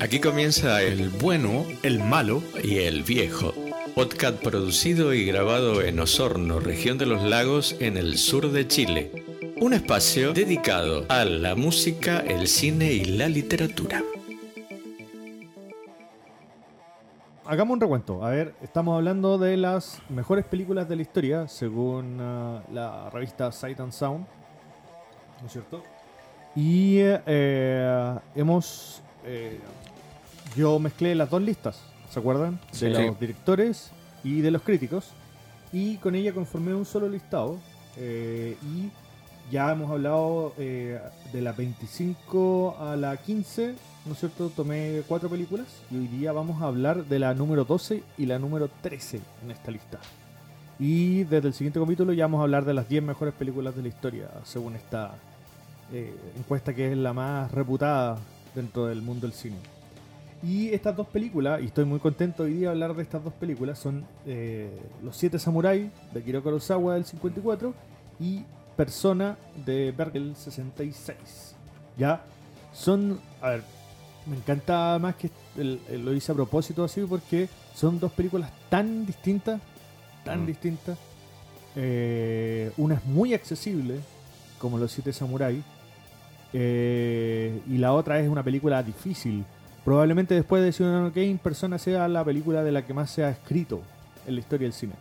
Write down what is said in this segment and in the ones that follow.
Aquí comienza el bueno, el malo y el viejo. Podcast producido y grabado en Osorno, región de los lagos, en el sur de Chile. Un espacio dedicado a la música, el cine y la literatura. Hagamos un recuento. A ver, estamos hablando de las mejores películas de la historia, según uh, la revista Sight and Sound. ¿No es cierto? Y eh, hemos eh, yo mezclé las dos listas, ¿se acuerdan? De Sí. los directores y de los críticos. Y con ella conformé un solo listado. eh, y ya hemos hablado eh, de la 25 a la 15, ¿no es cierto? Tomé cuatro películas. Y hoy día vamos a hablar de la número 12 y la número 13 en esta lista. Y desde el siguiente capítulo ya vamos a hablar de las 10 mejores películas de la historia, según esta eh, encuesta que es la más reputada dentro del mundo del cine. Y estas dos películas, y estoy muy contento hoy día de hablar de estas dos películas, son eh, Los Siete Samurai de Akira Kurosawa del 54 y Persona de Berg del 66. Ya son, a ver, me encanta más que el- el- lo hice a propósito así porque son dos películas tan distintas, tan Mm. distintas. Eh, una es muy accesible, como Los Siete Samurai, eh, y la otra es una película difícil. Probablemente después de Ciudadano Kane, Persona sea la película de la que más se ha escrito en la historia del cine.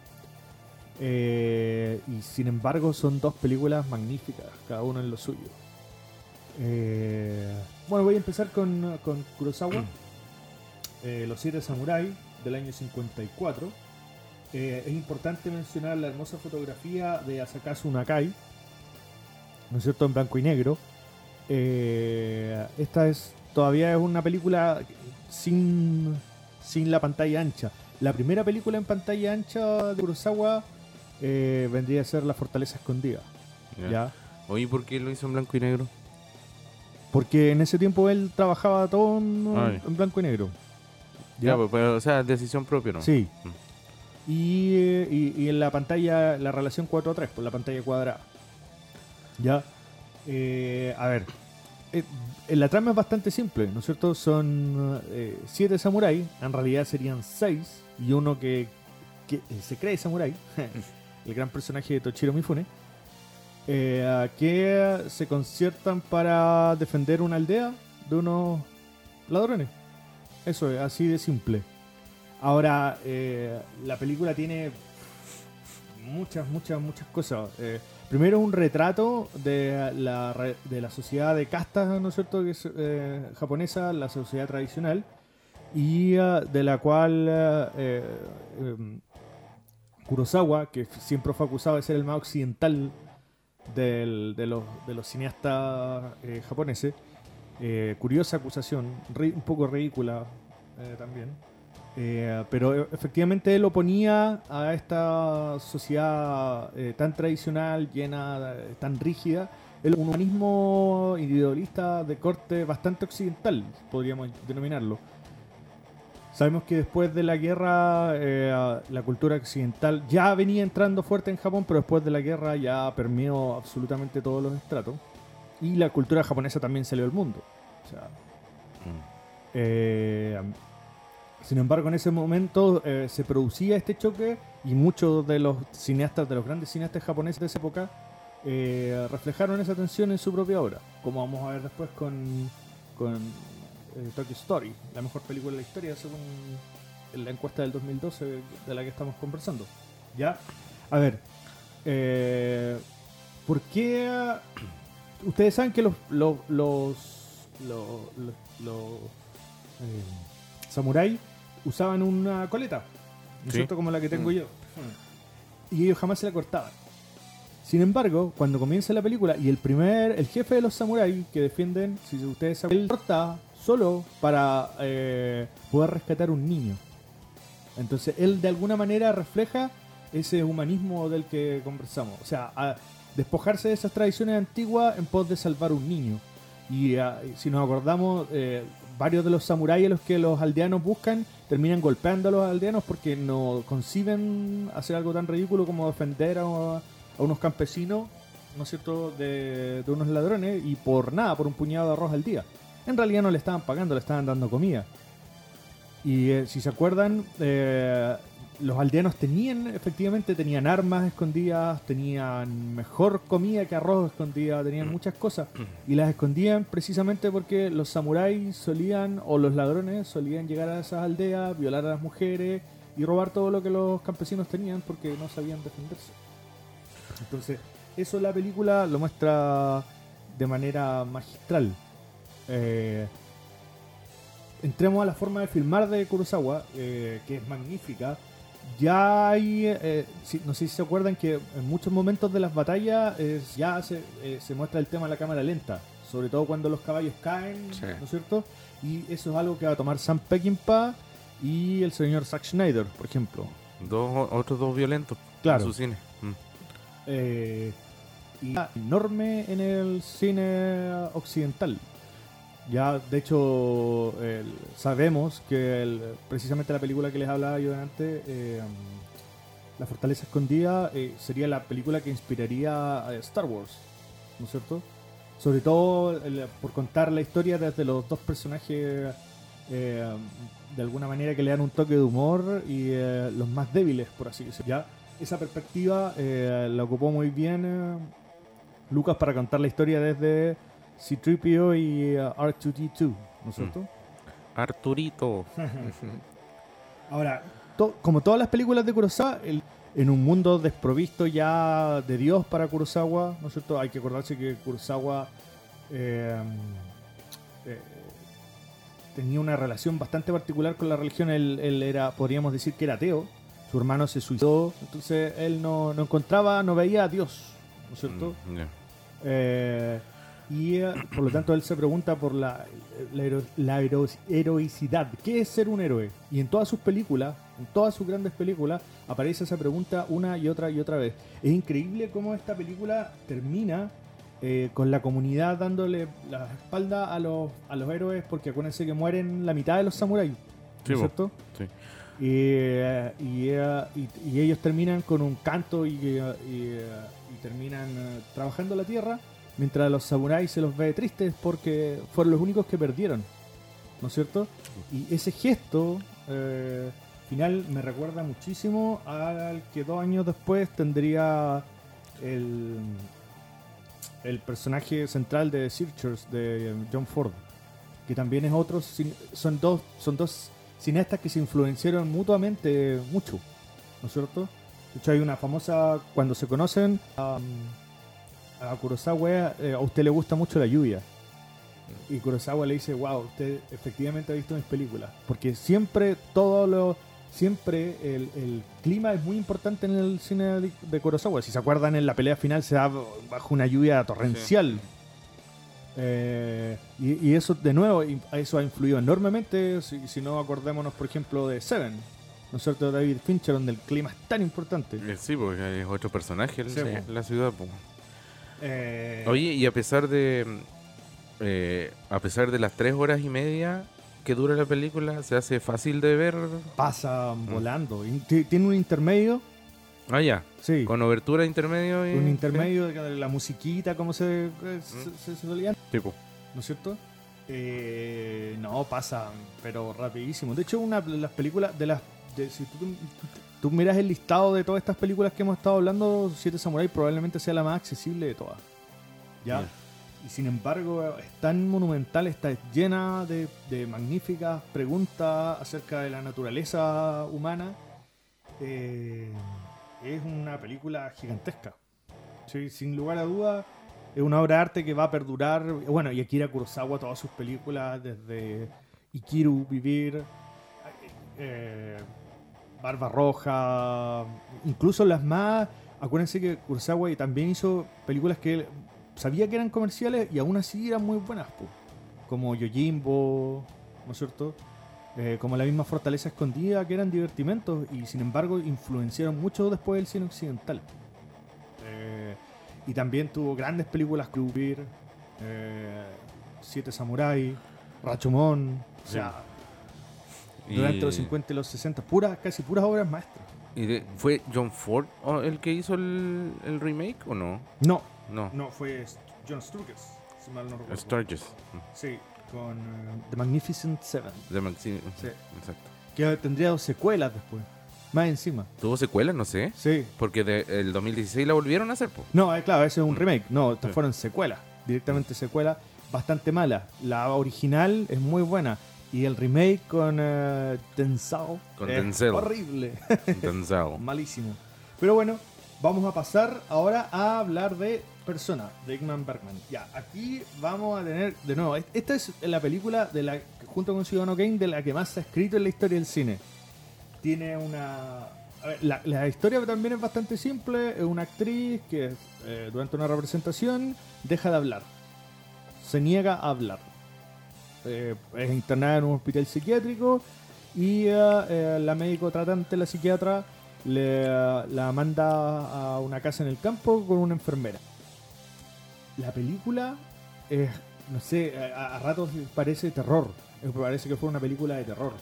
Eh, y sin embargo son dos películas magníficas, cada uno en lo suyo. Eh, bueno, voy a empezar con, con Kurosawa. Eh, Los Siete Samurai del año 54. Eh, es importante mencionar la hermosa fotografía de Asakazu Nakai, ¿no es cierto?, en blanco y negro. Eh, esta es todavía es una película sin, sin la pantalla ancha. La primera película en pantalla ancha de Kurosawa eh, vendría a ser La Fortaleza Escondida. Ya. ¿ya? Oye, ¿por qué lo hizo en blanco y negro? Porque en ese tiempo él trabajaba todo en, blanco y negro. Ya, pues, pero, o sea, decisión propia, ¿no? Sí. Mm. Y, eh, y- y en la pantalla, la relación 4 a 3, por la pantalla cuadrada. Ya. Eh, a ver. eh, la trama es bastante simple, ¿no es cierto? Son eh, siete samuráis, en realidad serían seis, y uno que, que, eh, se cree samurái, el gran personaje de Toshiro Mifune, eh, que se conciertan para defender una aldea de unos ladrones. Eso es, así de simple. Ahora, eh, la película tiene muchas, muchas, muchas cosas. Eh, primero un retrato de la, de la sociedad de castas, ¿no es cierto?, que es eh, japonesa, la sociedad tradicional, y de la cual em, Kurosawa, que siempre fue acusado de ser el más occidental del- de, los, de los cineastas eh, japoneses, eh, curiosa acusación, ri- un poco ridícula eh, también. Eh, pero efectivamente él oponía a esta sociedad tan tradicional, llena, tan rígida, el humanismo individualista de corte bastante occidental, podríamos denominarlo. Sabemos que después de la guerra eh, la cultura occidental ya venía entrando fuerte en Japón, pero después de la guerra ya permeó absolutamente todos los estratos. Y la cultura japonesa también salió al mundo. O sea, Mm. eh, sin embargo, en ese momento eh, se producía este choque y muchos de los cineastas, de los grandes cineastas japoneses de esa época, reflejaron esa tensión en su propia obra, como vamos a ver después con, con eh, Tokyo Story, la mejor película de la historia según la encuesta del 2012 de la que estamos conversando. ¿Ya? A ver, eh, ¿por qué ustedes saben que los, los, los, los, los- los, eh, samuráis usaban una coleta, ¿no es Sí. cierto? Como la que tengo Mm. yo. Y ellos jamás se la cortaban. Sin embargo, cuando comienza la película y el primer, el jefe de los samuráis que defienden, si ustedes saben, él corta solo para eh, poder rescatar un niño. Entonces él de alguna manera refleja ese humanismo del que conversamos. O sea, a despojarse de esas tradiciones antiguas en pos de salvar un niño. Y ah, si nos acordamos, eh, varios de los samuráis a los que los aldeanos buscan terminan golpeando a los aldeanos porque no conciben hacer algo tan ridículo como defender a, unos campesinos, ¿no es cierto?, de, de unos ladrones y por nada, por un puñado de arroz al día. En realidad no le estaban pagando, le estaban dando comida. Y eh, si se acuerdan, eh, los aldeanos tenían, efectivamente, tenían armas escondidas, tenían mejor comida que arroz escondida, tenían muchas cosas. Y las escondían precisamente porque los samuráis solían, o los ladrones solían llegar a esas aldeas, violar a las mujeres y robar todo lo que los campesinos tenían porque no sabían defenderse. Entonces, eso la película lo muestra de manera magistral. Eh, entremos a la forma de filmar de Kurosawa, eh, que es magnífica. Ya hay, eh, no sé si se acuerdan que en muchos momentos de las batallas ya se, se, muestra el tema de la cámara lenta, sobre todo cuando los caballos caen, ¿no es cierto? Y eso es algo que va a tomar Sam Peckinpah y el señor Zack Schneider, por ejemplo. Dos, otros dos violentos claro. en su cine. Mm. y enorme en el cine occidental. Ya, de hecho, sabemos que precisamente la película que les hablaba yo antes, eh, La Fortaleza Escondida, eh, sería la película que inspiraría a Star Wars, ¿no es cierto? Sobre todo por contar la historia desde los dos personajes, eh, de alguna manera que le dan un toque de humor y los más débiles, por así decirlo. Ya, esa perspectiva la ocupó muy bien Lucas para contar la historia desde C-3PO y uh, R2D2, ¿no es cierto? Mm. Arturito. Ahora, como todas las películas de Kurosawa, en un mundo desprovisto ya de Dios para Kurosawa, ¿no es cierto? Hay que acordarse que Kurosawa eh, eh, tenía una relación bastante particular con la religión. Él, era, podríamos decir que era ateo. Su hermano se suicidó, entonces él no, encontraba, no veía a Dios, ¿no es cierto? Mm, eh, y eh, por lo tanto él se pregunta por la, la, heroicidad. ¿Qué es ser un héroe? Y en todas sus películas, en todas sus grandes películas, aparece esa pregunta una y otra y otra vez. Es increíble cómo esta película termina eh, con la comunidad dándole la espalda a los, a los héroes, porque acuérdense que mueren la mitad de los samuráis. ¿Cierto? Sí. Eh, y, y, ellos terminan con un canto y, y terminan trabajando la tierra Mientras los samuráis se los ve tristes porque fueron los únicos que perdieron. ¿No es cierto? Y ese gesto eh, final me recuerda muchísimo al que dos años después tendría el, el personaje central de Searchers de John Ford. Que también es otro. Son dos, son dos cineastas que se influenciaron mutuamente mucho. ¿No es cierto? De hecho, hay una famosa. Cuando se conocen a Kurosawa, eh, a usted le gusta mucho la lluvia. Y Kurosawa le dice, wow, usted efectivamente ha visto mis películas. Porque siempre todo lo... Siempre el, clima es muy importante en el cine de, Kurosawa. Si se acuerdan, en la pelea final se da bajo una lluvia torrencial. Eh, y, eso, de nuevo, eso ha influido enormemente. Si, no, acordémonos, por ejemplo, de Seven. ¿No es cierto? David Fincher, donde el clima es tan importante. Eh, sí, porque es otro personaje en la ciudad. Eh, Oye, y a pesar de eh, a pesar de las tres horas y media que dura la película, se hace fácil de ver. Pasa mm. volando. Tiene un intermedio. Ah, ya. Sí. Con obertura intermedio. Y... Un intermedio de la musiquita, como se, eh, se, solía. Tipo. ¿No es cierto? no, pasa, pero rapidísimo. De hecho, una de las películas, de las. si tú, tú miras el listado de todas estas películas que hemos estado hablando, Siete Samurai probablemente sea la más accesible de todas. ¿Ya? Y sin embargo, es tan monumental, está llena de, magníficas preguntas acerca de la naturaleza humana. Eh, es una película gigantesca. sin lugar a dudas, es una obra de arte que va a perdurar. Bueno, y Akira Kurosawa, todas sus películas, desde Ikiru, Vivir, eh, Barba Roja, incluso las más... Acuérdense que Kurosawa también hizo películas que sabía que eran comerciales y aún así eran muy buenas, como Yojimbo, ¿no es cierto? Eh, como la misma Fortaleza Escondida, que eran divertimentos y sin embargo influenciaron mucho después del cine occidental. Eh, y también tuvo grandes películas que eh, Siete Samurai, Rachomón, O sea, durante los 50 y los 60, puras, casi puras obras maestras. ¿Y fue John Ford el que hizo el, el, remake o no? No, no. No, fue John Sturges, si mal no recuerdo. Sturges. Sí, con uh, The Magnificent Seven. The Magnificent, sí. exacto. Que tendría dos secuelas después. Más encima. ¿Tuvo secuelas? No sé. Sí. Porque de, el 2016 la volvieron a hacer, po. No, eh, claro, ese es un mm. remake. No, estas fueron secuelas. Directamente secuelas. Bastante mala. La original es muy buena. Y el remake con uh, Con es Horrible. Malísimo. Pero bueno, vamos a pasar ahora a hablar de Persona, de Igman Bergman. Ya, aquí vamos a tener, de nuevo, esta es la película de la junto con Ciudadano Kane de la que más se ha escrito en la historia del cine. Tiene una... la, historia también es bastante simple. Es una actriz que eh, durante una representación deja de hablar. Se niega a hablar. Eh, es internada en un hospital psiquiátrico y eh, la médico tratante, la psiquiatra, le, la manda a una casa en el campo con una enfermera. La película es, no sé, a, a ratos parece terror. Parece que fue una película de terror.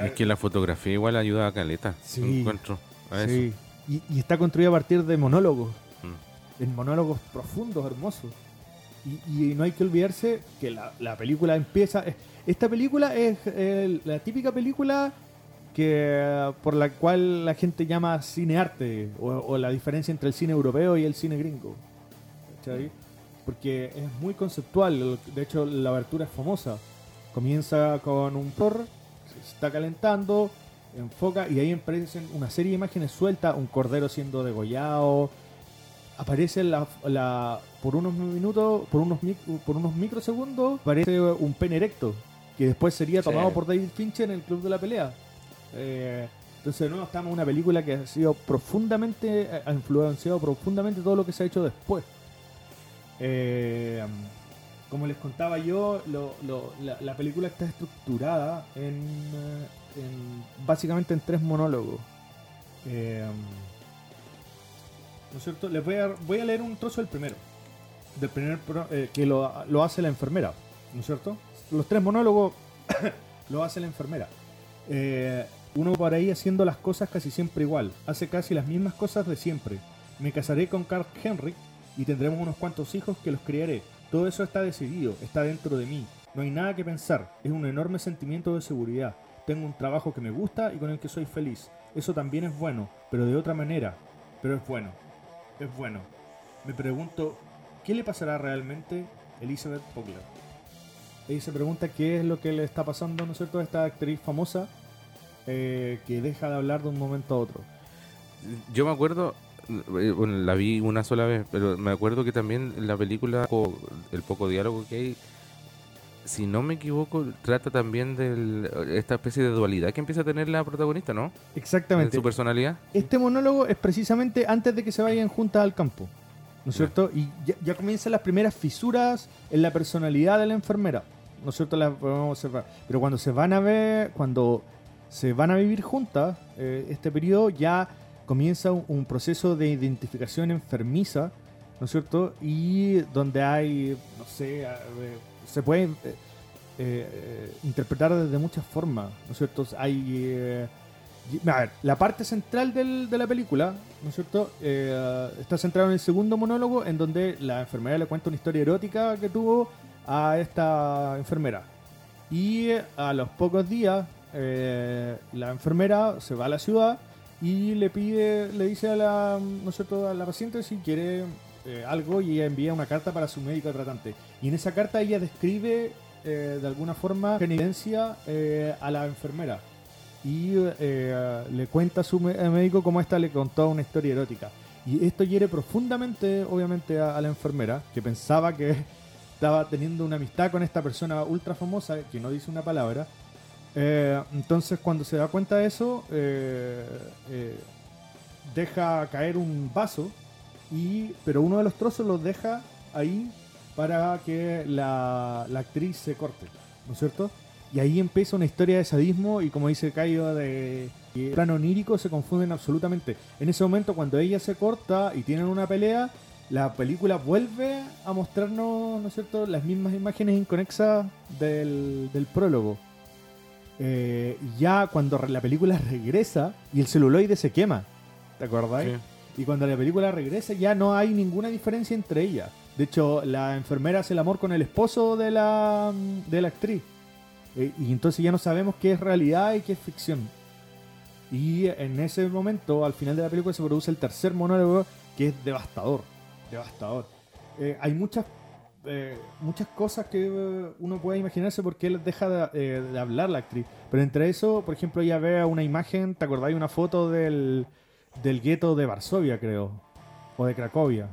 es que la fotografía igual ayuda a Caleta. Sí. Encuentro sí. Y, está construida a partir de monólogos. Mm. En monólogos profundos, hermosos. Y, no hay que olvidarse que la, película empieza. Esta película es la típica película que por la cual la gente llama cine arte o, la diferencia entre el cine europeo y el cine gringo. Porque es muy conceptual. De hecho, la abertura es famosa. Comienza con un por, se está calentando, enfoca y ahí aparecen una serie de imágenes sueltas, un cordero siendo degollado. Aparece la, por unos minutos, por unos, por unos microsegundos, aparece un pene erecto, que después sería tomado por David Fincher en el Club de la Pelea. Eh, entonces, no, estamos en una película que ha sido profundamente, ha influenciado profundamente todo lo que se ha hecho después. Eh, como les contaba yo, la, película está estructurada en, básicamente en tres monólogos. Eh, ¿No es cierto? Les voy a, voy a leer un trozo del primero. Del primer eh, que lo, hace la enfermera. ¿No es cierto? Los tres monólogos lo hace la enfermera. Eh, uno por ahí haciendo las cosas casi siempre igual. Hace casi las mismas cosas de siempre. Me casaré con Carl Henry y tendremos unos cuantos hijos que los criaré todo eso está decidido, está dentro de mí. No hay nada que pensar, es un enorme sentimiento de seguridad. Tengo un trabajo que me gusta y con el que soy feliz. Eso también es bueno, pero de otra manera. Pero es bueno, es bueno. Me pregunto, ¿qué le pasará realmente a Elizabeth Pogler? Ella se pregunta qué es lo que le está pasando, ¿no es cierto?, a esta actriz famosa eh, que deja de hablar de un momento a otro. Yo me acuerdo, eh, bueno, la vi una sola vez, pero me acuerdo que también la película, el poco diálogo que hay, si no me equivoco, trata también de esta especie de dualidad que empieza a tener la protagonista, ¿no? Exactamente. En su personalidad. Este monólogo es precisamente antes de que se vayan juntas al campo, ¿no es cierto? Y ya, comienzan las primeras fisuras en la personalidad de la enfermera, ¿no es cierto? Las podemos observar. Pero cuando se van a ver, cuando se van a vivir juntas, eh, este periodo ya comienza un, proceso de identificación enfermiza, ¿no es cierto? Y donde hay, no sé, se puede eh, eh, interpretar desde muchas formas, ¿no es cierto? Hay... Eh, la parte central de la película, ¿no es cierto? está centrada en el segundo monólogo, en donde la enfermera le cuenta una historia erótica que tuvo a esta enfermera. Y a los pocos días, la enfermera se va a la ciudad y le pide, le dice a la, ¿no a la paciente si quiere eh, algo y ella envía una carta para su médico tratante. Y en esa carta ella describe eh, de alguna forma en eh, a la enfermera y le cuenta a su médico cómo esta le contó una historia erótica. Y esto hiere profundamente, obviamente, a, la enfermera, que pensaba que estaba teniendo una amistad con esta persona ultra famosa que no dice una palabra entonces cuando se da cuenta de eso, deja caer un vaso, y, pero uno de los trozos los deja ahí para que la, actriz se corte, ¿no es cierto? Y ahí empieza una historia de sadismo y como dice Caio, de plano onírico se confunden absolutamente. En ese momento cuando ella se corta y tienen una pelea, la película vuelve a mostrarnos, ¿no es cierto?, las mismas imágenes inconexas del, del prólogo. Eh, ya cuando la película regresa y el celuloide se quema, ¿te acuerdas? Y cuando la película regresa ya no hay ninguna diferencia entre ellas. De hecho, la enfermera hace el amor con el esposo de la, de la actriz. Eh, y entonces ya no sabemos qué es realidad y qué es ficción. Y en ese momento, al final de la película, se produce el tercer monólogo que es devastador. Devastador. Eh, hay muchas eh, muchas cosas que uno puede imaginarse porque él deja de, hablar la actriz. Pero entre eso, por ejemplo, ella ve una imagen, ¿te acordáis? Una foto del, del gueto de Varsovia, creo. O de Cracovia.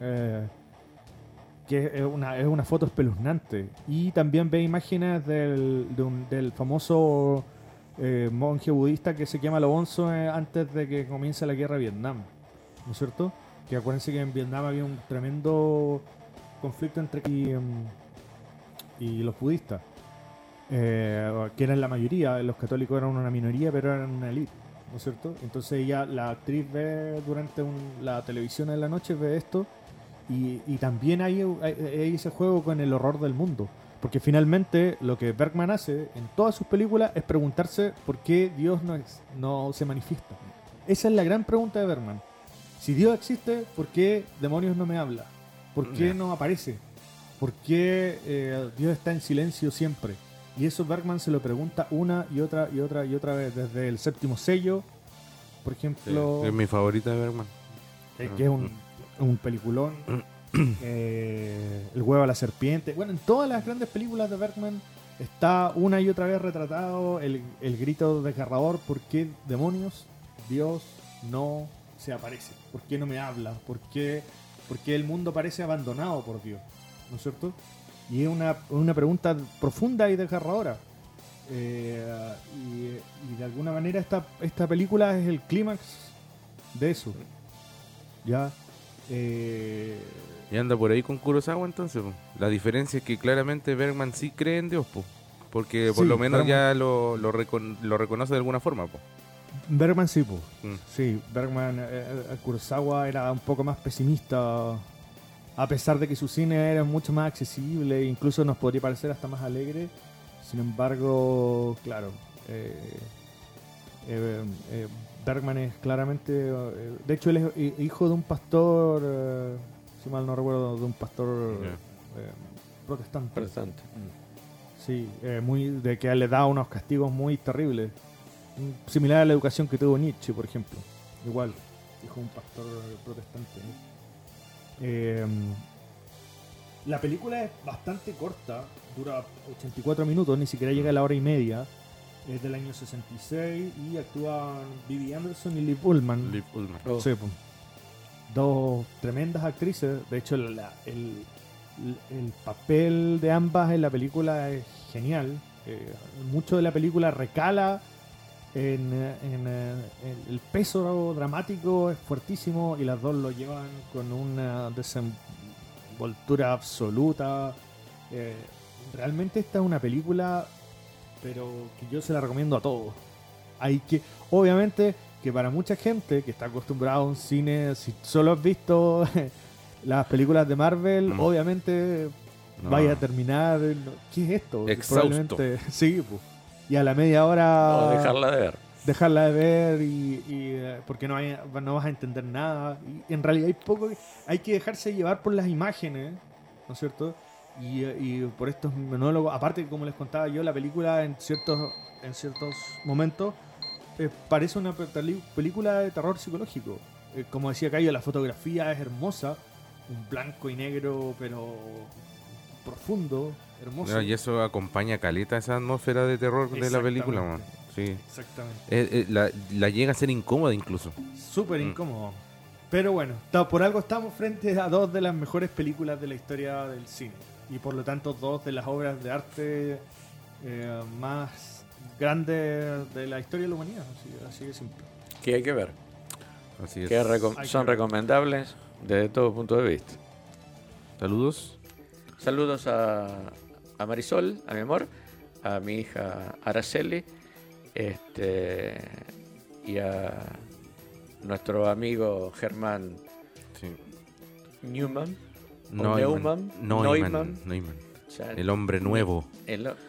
Eh, que es una, es una foto espeluznante. Y también ve imágenes del, del famoso eh, monje budista que se llama Lobonzo eh, antes de que comience la guerra de Vietnam. ¿No es cierto? Que acuérdense que en Vietnam había un tremendo conflicto entre y, em, y los budistas. Eh, que eran la mayoría, los católicos eran una minoría, pero eran una élite, ¿no es cierto? Entonces ella, la actriz ve durante la televisión en la noche, ve esto y, también hay, ese juego con el horror del mundo. Porque finalmente lo que Bergman hace en todas sus películas es preguntarse por qué Dios no, no se manifiesta. Esa es la gran pregunta de Bergman. Si Dios existe, ¿por qué demonios no me habla? ¿Por qué no aparece? ¿Por qué eh, Dios está en silencio siempre? Y eso Bergman se lo pregunta una y otra y otra y otra vez. Desde el séptimo sello, por ejemplo. es mi favorita de Bergman. Eh, que es un un peliculón. Eh, el huevo a la serpiente. Bueno, en todas las grandes películas de Bergman está una y otra vez retratado el, el grito desgarrador. ¿Por qué demonios Dios no se aparece? ¿Por qué no me habla? ¿Por qué, el mundo parece abandonado por Dios? ¿No es cierto? Y es una, una pregunta profunda y desgarradora. Eh, y, y, de alguna manera esta, esta película es el clímax de eso. ¿Ya? Eh, y anda por ahí con Kurosawa entonces. La diferencia es que claramente Bergman sí cree en Dios, porque por lo menos ya lo, lo, reconoce de alguna forma. Bergman sí, pues. sí, Bergman, eh, eh, Kurosawa era un poco más pesimista, a pesar de que su cine era mucho más accesible, incluso nos podría parecer hasta más alegre. Sin embargo, claro, eh, Bergman es claramente. Eh, de hecho, él es hijo de un pastor, eh, si mal no recuerdo, de un pastor eh, protestante. Protestante. Sí, muy, de que le da unos castigos muy terribles. Mm, similar a la educación que tuvo Nietzsche, por ejemplo. Igual, hijo de un pastor protestante. La película es bastante corta, dura 84 minutos, ni siquiera llega a la hora y media es del año 66 y actúan Vivi Anderson y Liv Ullman. Liv Ullman. Oh. Dos tremendas actrices. De hecho, el, el, papel de ambas en la película es genial. Eh, mucho de la película recala en, en, el peso dramático, es fuertísimo y las dos lo llevan con una desenvoltura absoluta. Eh, realmente esta es una película pero que yo se la recomiendo a todos. Hay que, obviamente, que para mucha gente que está acostumbrada a un cine, si solo has visto las películas de Marvel, obviamente vaya a terminar. ¿Qué es esto? Exhausto. sí, pues. Y a la media hora. dejarla de ver. Dejarla de ver y, porque no, hay, no vas a entender nada. Y en realidad hay poco. Hay que dejarse llevar por las imágenes, ¿no es cierto? Y, por estos monólogos, aparte como les contaba yo, la película en ciertos, en ciertos momentos eh, parece una película de terror psicológico. Eh, como decía Cayo, la fotografía es hermosa, un blanco y negro, pero profundo, hermoso. y eso acompaña caleta esa atmósfera de terror de la película, Sí. Exactamente. Eh, la, llega a ser incómoda incluso. Súper mm. incómodo. Pero bueno, por algo estamos frente a dos de las mejores películas de la historia del cine y por lo tanto dos de las obras de arte eh, más grandes de la historia de la humanidad, así, de simple. Que hay que ver. Que son recomendables desde todo punto de vista. Saludos. Saludos a, a, Marisol, a mi amor, a mi hija Araceli, este, y a nuestro amigo Germán Newman. Neumann. Neumann. Neumann. El hombre nuevo.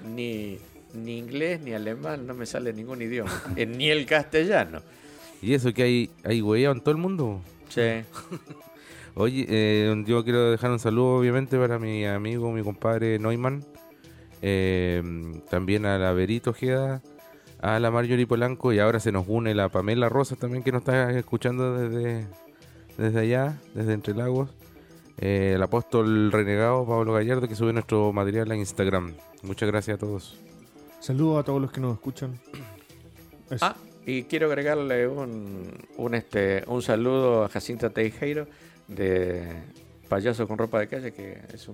ni, ni inglés, ni alemán, no me sale ningún idioma, ni el castellano. ¿Y eso que hay, hay en todo el mundo? Sí. Oye, eh, yo quiero dejar un saludo obviamente para mi amigo, mi compadre Neumann, eh, también a la Verito Ojeda, a la Marjorie Polanco y ahora se nos une la Pamela Rosa también que nos está escuchando desde, desde allá, desde Entre Lagos. Eh, el apóstol renegado Pablo Gallardo que sube nuestro material en Instagram. Muchas gracias a todos. Saludos a todos los que nos escuchan. Ah, y quiero agregarle un, un, este, un saludo a Jacinta Teijeiro de Payaso con ropa de calle, que es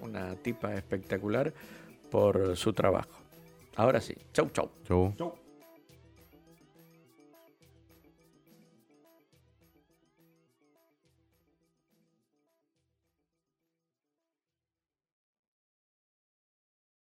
una tipa espectacular por su trabajo. Ahora sí, chau chau. Chau. chau.